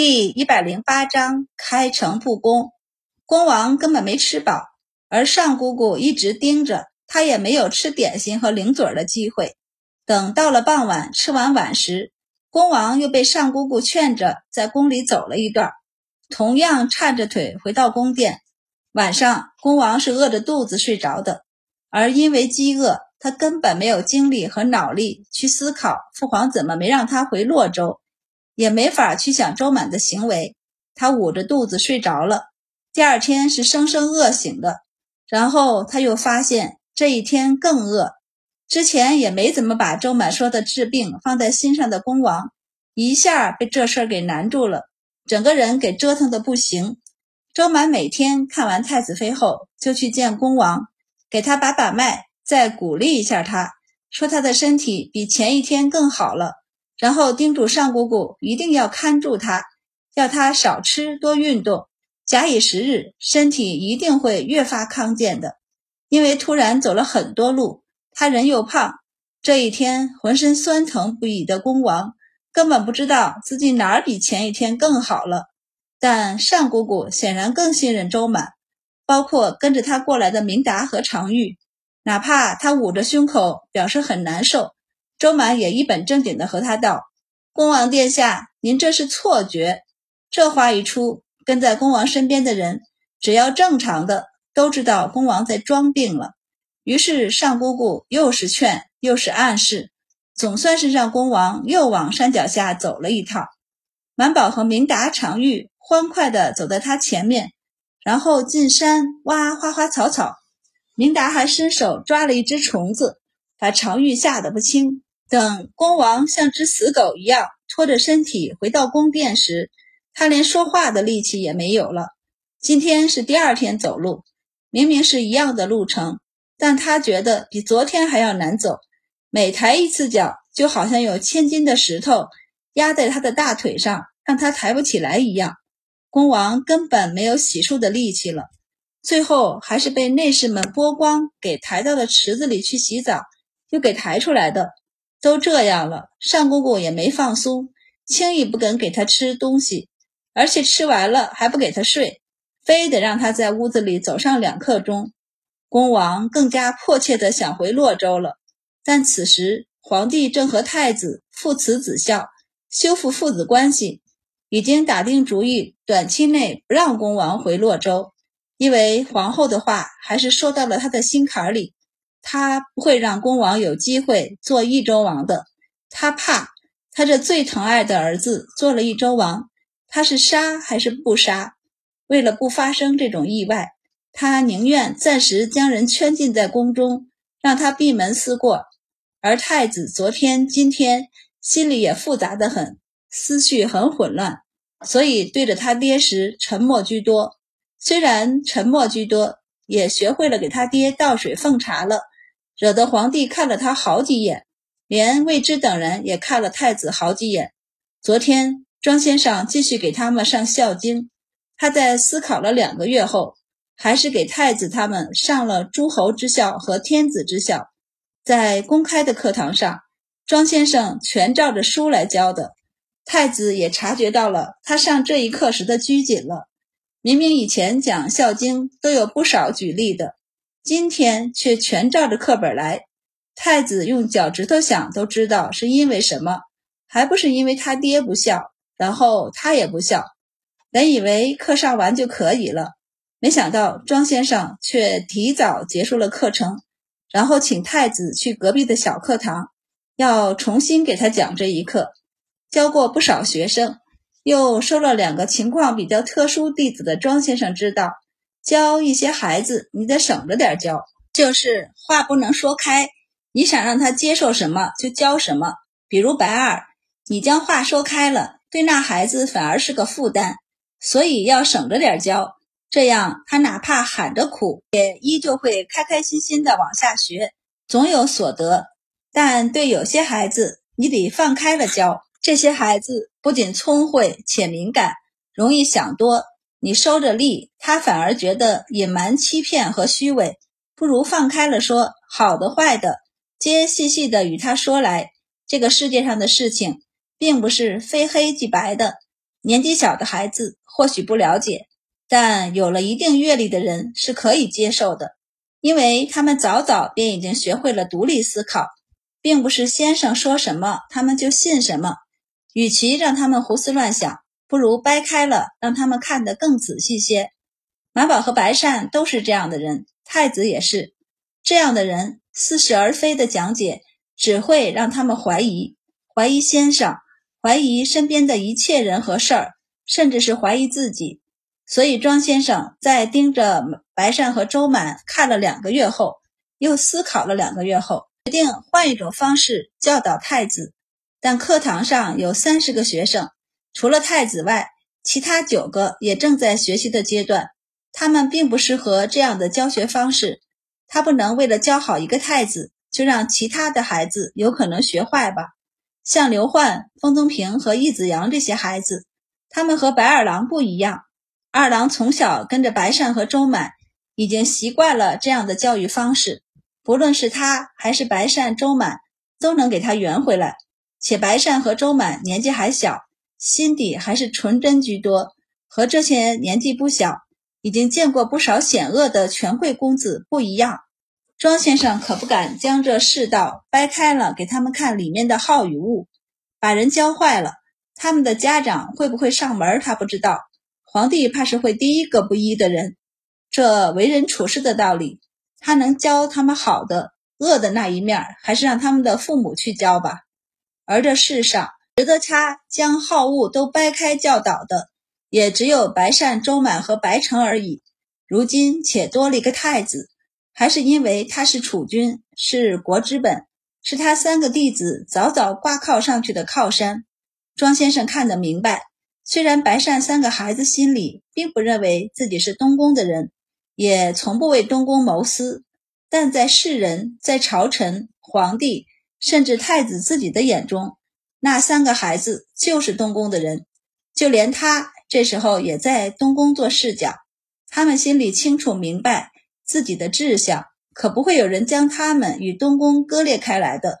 第一百零八章开诚布公。公王根本没吃饱，而上姑姑一直盯着他，也没有吃点心和零嘴的机会。等到了傍晚，吃完晚食，公王又被上姑姑劝着在宫里走了一段，同样颤着腿回到宫殿。晚上，公王是饿着肚子睡着的，而因为饥饿，他根本没有精力和脑力去思考父皇怎么没让他回洛州。也没法去想周满的行为，他捂着肚子睡着了。第二天是生生饿醒的，然后他又发现这一天更饿。之前也没怎么把周满说的治病放在心上的公王，一下被这事儿给难住了，整个人给折腾的不行。周满每天看完太子妃后，就去见公王，给他把把脉，再鼓励一下他，说他的身体比前一天更好了。然后叮嘱上姑姑一定要看住他，要他少吃多运动，假以时日，身体一定会越发康健的。因为突然走了很多路，他人又胖，这一天浑身酸疼不已的公王根本不知道自己哪儿比前一天更好了。但尚姑姑显然更信任周满，包括跟着他过来的明达和常玉，哪怕他捂着胸口表示很难受。周满也一本正经地和他道：“恭王殿下，您这是错觉。”这话一出，跟在恭王身边的人，只要正常的都知道恭王在装病了。于是上姑姑又是劝又是暗示，总算是让恭王又往山脚下走了一趟。满宝和明达、常玉欢快地走在他前面，然后进山挖花花草草。明达还伸手抓了一只虫子，把常玉吓得不轻。等公王像只死狗一样拖着身体回到宫殿时，他连说话的力气也没有了。今天是第二天走路，明明是一样的路程，但他觉得比昨天还要难走。每抬一次脚，就好像有千斤的石头压在他的大腿上，让他抬不起来一样。公王根本没有洗漱的力气了，最后还是被内侍们剥光，给抬到了池子里去洗澡，又给抬出来的。都这样了，上姑姑也没放松，轻易不肯给他吃东西，而且吃完了还不给他睡，非得让他在屋子里走上两刻钟。恭王更加迫切地想回洛州了，但此时皇帝正和太子父慈子孝，修复父子关系，已经打定主意，短期内不让恭王回洛州，因为皇后的话还是说到了他的心坎里。他不会让恭王有机会做益州王的，他怕他这最疼爱的儿子做了益州王，他是杀还是不杀？为了不发生这种意外，他宁愿暂时将人圈禁在宫中，让他闭门思过。而太子昨天、今天心里也复杂的很，思绪很混乱，所以对着他爹时沉默居多。虽然沉默居多。也学会了给他爹倒水奉茶了，惹得皇帝看了他好几眼，连魏之等人也看了太子好几眼。昨天庄先生继续给他们上《孝经》，他在思考了两个月后，还是给太子他们上了诸侯之孝和天子之孝。在公开的课堂上，庄先生全照着书来教的，太子也察觉到了他上这一课时的拘谨了。明明以前讲《孝经》都有不少举例的，今天却全照着课本来。太子用脚趾头想都知道是因为什么，还不是因为他爹不孝，然后他也不孝。本以为课上完就可以了，没想到庄先生却提早结束了课程，然后请太子去隔壁的小课堂，要重新给他讲这一课。教过不少学生。又收了两个情况比较特殊弟子的庄先生知道，教一些孩子你得省着点教，就是话不能说开。你想让他接受什么就教什么。比如白二，你将话说开了，对那孩子反而是个负担，所以要省着点教，这样他哪怕喊着苦，也依旧会开开心心的往下学，总有所得。但对有些孩子，你得放开了教。这些孩子不仅聪慧且敏感，容易想多。你收着力，他反而觉得隐瞒、欺骗和虚伪。不如放开了说，好的、坏的，皆细细的与他说来。这个世界上的事情，并不是非黑即白的。年纪小的孩子或许不了解，但有了一定阅历的人是可以接受的，因为他们早早便已经学会了独立思考，并不是先生说什么他们就信什么。与其让他们胡思乱想，不如掰开了让他们看得更仔细些。马宝和白善都是这样的人，太子也是这样的人。似是而非的讲解只会让他们怀疑，怀疑先生，怀疑身边的一切人和事儿，甚至是怀疑自己。所以庄先生在盯着白善和周满看了两个月后，又思考了两个月后，决定换一种方式教导太子。但课堂上有三十个学生，除了太子外，其他九个也正在学习的阶段。他们并不适合这样的教学方式。他不能为了教好一个太子，就让其他的孩子有可能学坏吧？像刘焕、封宗平和易子阳这些孩子，他们和白二郎不一样。二郎从小跟着白善和周满，已经习惯了这样的教育方式。不论是他还是白善、周满，都能给他圆回来。且白善和周满年纪还小，心底还是纯真居多，和这些年纪不小。已经见过不少险恶的权贵公子不一样，庄先生可不敢将这世道掰开了给他们看里面的好与恶，把人教坏了，他们的家长会不会上门他不知道，皇帝怕是会第一个不依的人。这为人处事的道理，他能教他们好的，恶的那一面，还是让他们的父母去教吧。而这世上值得他将好恶都掰开教导的。也只有白善、周满和白成而已。如今且多了一个太子，还是因为他是储君，是国之本，是他三个弟子早早挂靠上去的靠山。庄先生看得明白，虽然白善三个孩子心里并不认为自己是东宫的人，也从不为东宫谋私，但在世人、在朝臣、皇帝，甚至太子自己的眼中，那三个孩子就是东宫的人，就连他。这时候也在东宫做侍讲，他们心里清楚明白自己的志向，可不会有人将他们与东宫割裂开来的。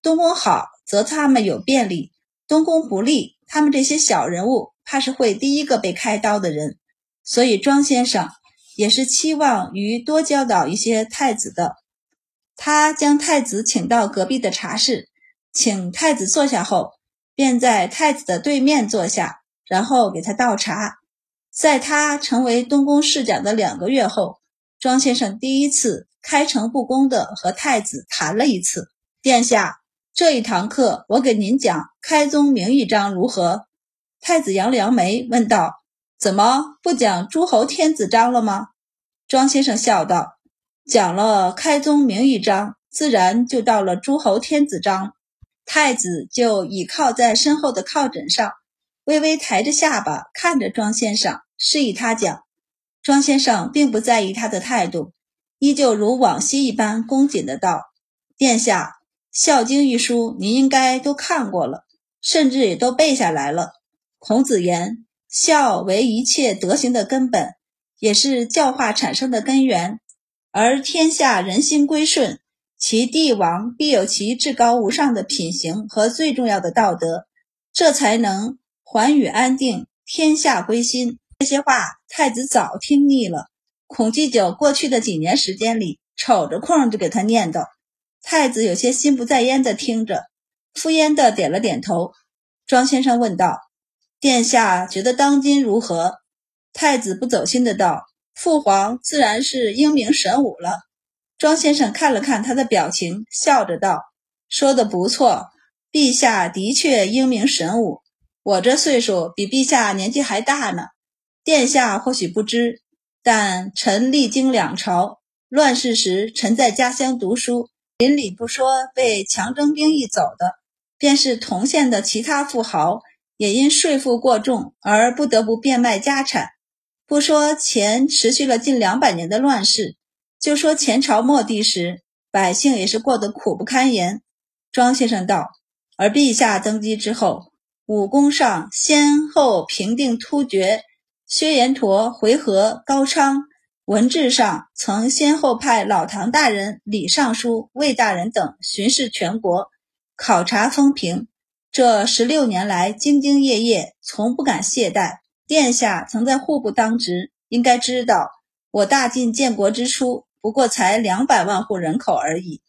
东宫好，则他们有便利；东宫不利，他们这些小人物怕是会第一个被开刀的人。所以庄先生也是期望于多教导一些太子的。他将太子请到隔壁的茶室，请太子坐下后，便在太子的对面坐下。然后给他倒茶，在他成为东宫侍讲的两个月后，庄先生第一次开诚布公地和太子谈了一次。殿下，这一堂课我给您讲《开宗明义章》如何？太子扬了扬眉，问道：“怎么不讲诸侯天子章了吗？”庄先生笑道：“讲了《开宗明义章》，自然就到了诸侯天子章。”太子就倚靠在身后的靠枕上。微微抬着下巴看着庄先生，示意他讲。庄先生并不在意他的态度，依旧如往昔一般恭谨的道：“殿下，《孝经》一书您应该都看过了，甚至也都背下来了。孔子言：孝为一切德行的根本，也是教化产生的根源。而天下人心归顺，其帝王必有其至高无上的品行和最重要的道德，这才能。”寰宇安定，天下归心。这些话太子早听腻了。孔继久过去的几年时间里，瞅着空就给他念叨。太子有些心不在焉的听着，敷衍的点了点头。庄先生问道：“殿下觉得当今如何？”太子不走心的道：“父皇自然是英明神武了。”庄先生看了看他的表情，笑着道：“说的不错，陛下的确英明神武。”我这岁数比陛下年纪还大呢，殿下或许不知，但臣历经两朝，乱世时臣在家乡读书，邻里不说被强征兵役走的，便是同县的其他富豪，也因税负过重而不得不变卖家产。不说前持续了近两百年的乱世，就说前朝末帝时，百姓也是过得苦不堪言。庄先生道，而陛下登基之后。武功上先后平定突厥、薛延陀、回纥、高昌；文治上曾先后派老唐大人、李尚书、魏大人等巡视全国，考察风评。这十六年来兢兢业业，从不敢懈怠。殿下曾在户部当职，应该知道，我大晋建国之初不过才两百万户人口而已，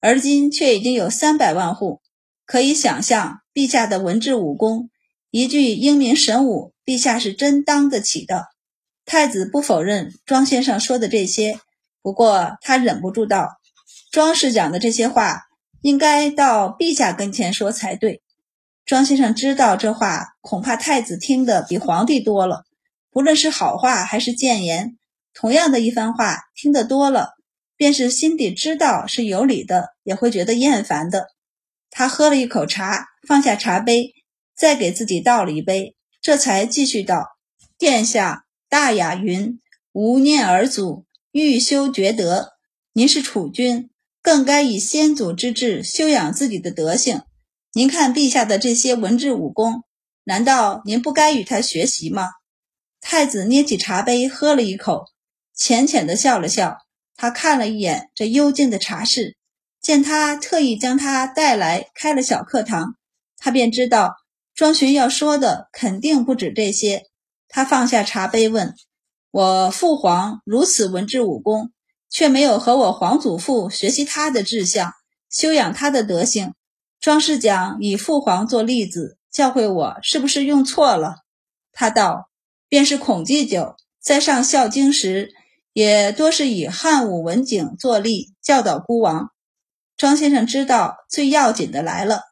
而今却已经有三百万户。可以想象，陛下的文治武功，一句英明神武，陛下是真当得起的。太子不否认庄先生说的这些，不过他忍不住道：“庄氏讲的这些话，应该到陛下跟前说才对。”庄先生知道这话恐怕太子听得比皇帝多了，不论是好话还是谏言，同样的一番话听得多了，便是心底知道是有理的，也会觉得厌烦的。他喝了一口茶，放下茶杯，再给自己倒了一杯，这才继续道：“殿下大雅云，无念而祖，欲修厥德。您是储君，更该以先祖之志修养自己的德行。”您看陛下的这些文治武功，难道您不该与他学习吗？太子捏起茶杯喝了一口，浅浅的笑了笑。他看了一眼这幽静的茶室，见他特意将他带来开了小课堂，他便知道庄巡要说的肯定不止这些。他放下茶杯问：“我父皇如此文治武功，却没有和我皇祖父学习他的志向，修养他的德行。”庄士讲以父皇做例子教诲我，是不是用错了？他道：“便是孔祭酒在上《孝经》时，也多是以汉武文景作例教导孤王。”庄先生知道最要紧的来了，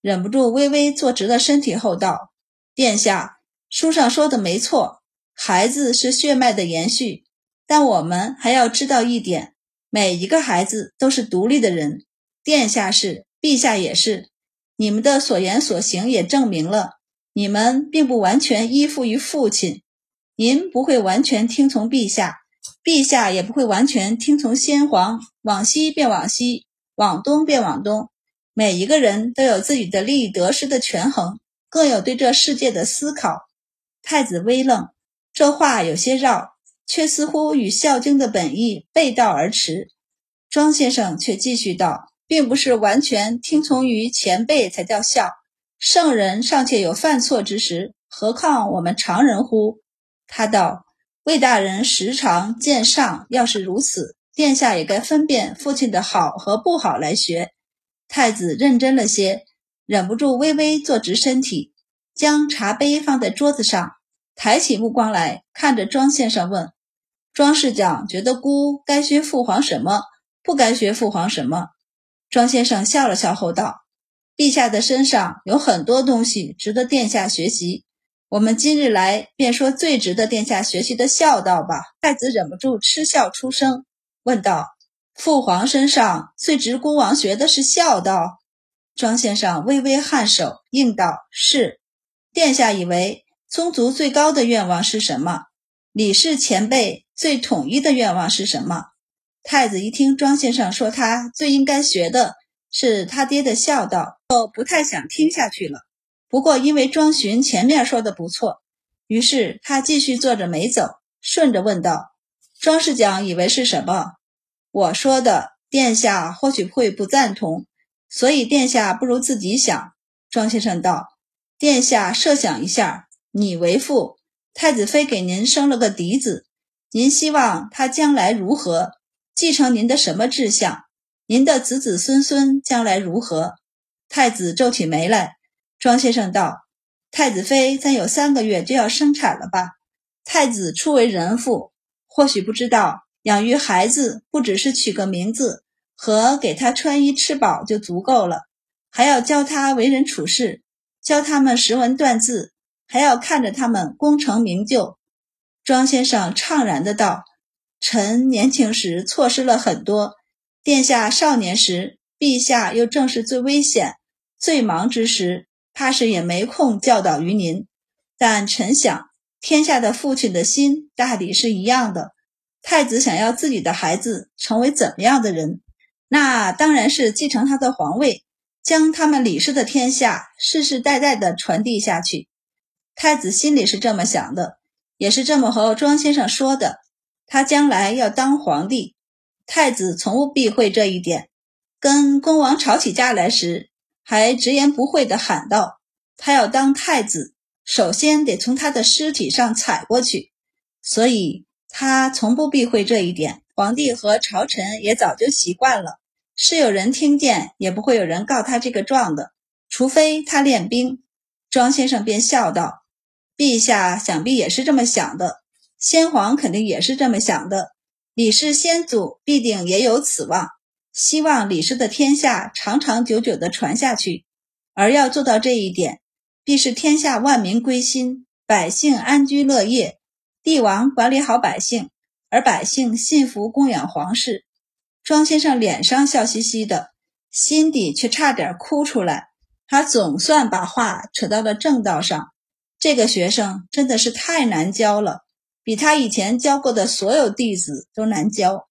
忍不住微微坐直了身体后道：“殿下，书上说的没错，孩子是血脉的延续，但我们还要知道一点：每一个孩子都是独立的人。殿下是。”陛下也是，你们的所言所行也证明了，你们并不完全依附于父亲。您不会完全听从陛下，陛下也不会完全听从先皇。往西便往西，往东便往东。每一个人都有自己的利益得失的权衡，更有对这世界的思考。太子微愣，这话有些绕，却似乎与《孝经》的本意背道而驰。庄先生却继续道。并不是完全听从于前辈才叫孝，圣人尚且有犯错之时，何况我们常人乎？他道：“魏大人时常见上，要是如此，殿下也该分辨父亲的好和不好来学。”太子认真了些，忍不住微微坐直身体，将茶杯放在桌子上，抬起目光来看着庄先生问：“庄侍讲觉得孤该学父皇什么，不该学父皇什么？”庄先生笑了笑后道：“陛下的身上有很多东西值得殿下学习。我们今日来便说最值得殿下学习的孝道吧。”太子忍不住嗤笑出声，问道：“父皇身上最值孤王学的是孝道？”庄先生微微颔首，应道：“是。”殿下以为宗族最高的愿望是什么？李氏前辈最统一的愿望是什么？太子一听庄先生说他最应该学的是他爹的孝道，就不太想听下去了。不过因为庄巡前面说的不错，于是他继续坐着没走，顺着问道：“庄士讲以为是什么？我说的，殿下或许会不赞同，所以殿下不如自己想。”庄先生道：“殿下设想一下，你为父，太子妃给您生了个嫡子，您希望他将来如何？”继承您的什么志向？您的子子孙孙将来如何？太子皱起眉来。庄先生道：“太子妃再有三个月就要生产了吧？太子初为人父，或许不知道，养育孩子不只是取个名字和给他穿衣吃饱就足够了，还要教他为人处事，教他们识文断字，还要看着他们功成名就。”庄先生怅然的道。臣年轻时错失了很多，殿下少年时，陛下又正是最危险、最忙之时，怕是也没空教导于您。但臣想，天下的父亲的心大抵是一样的。太子想要自己的孩子成为怎么样的人，那当然是继承他的皇位，将他们李氏的天下世世代代的传递下去。太子心里是这么想的，也是这么和庄先生说的。他将来要当皇帝，太子从不避讳这一点。跟恭王吵起架来时，还直言不讳地喊道：“他要当太子，首先得从他的尸体上踩过去，所以他从不避讳这一点。皇帝和朝臣也早就习惯了，是有人听见，也不会有人告他这个状的，除非他练兵。庄先生便笑道：“陛下想必也是这么想的，先皇肯定也是这么想的。李氏先祖必定也有此望，希望李氏的天下长长久久地传下去。而要做到这一点，必是天下万民归心，百姓安居乐业，帝王管理好百姓，而百姓信服供养皇室。”庄先生脸上笑嘻嘻的，心底却差点哭出来。他总算把话扯到了正道上。这个学生真的是太难教了，比他以前教过的所有弟子都难教。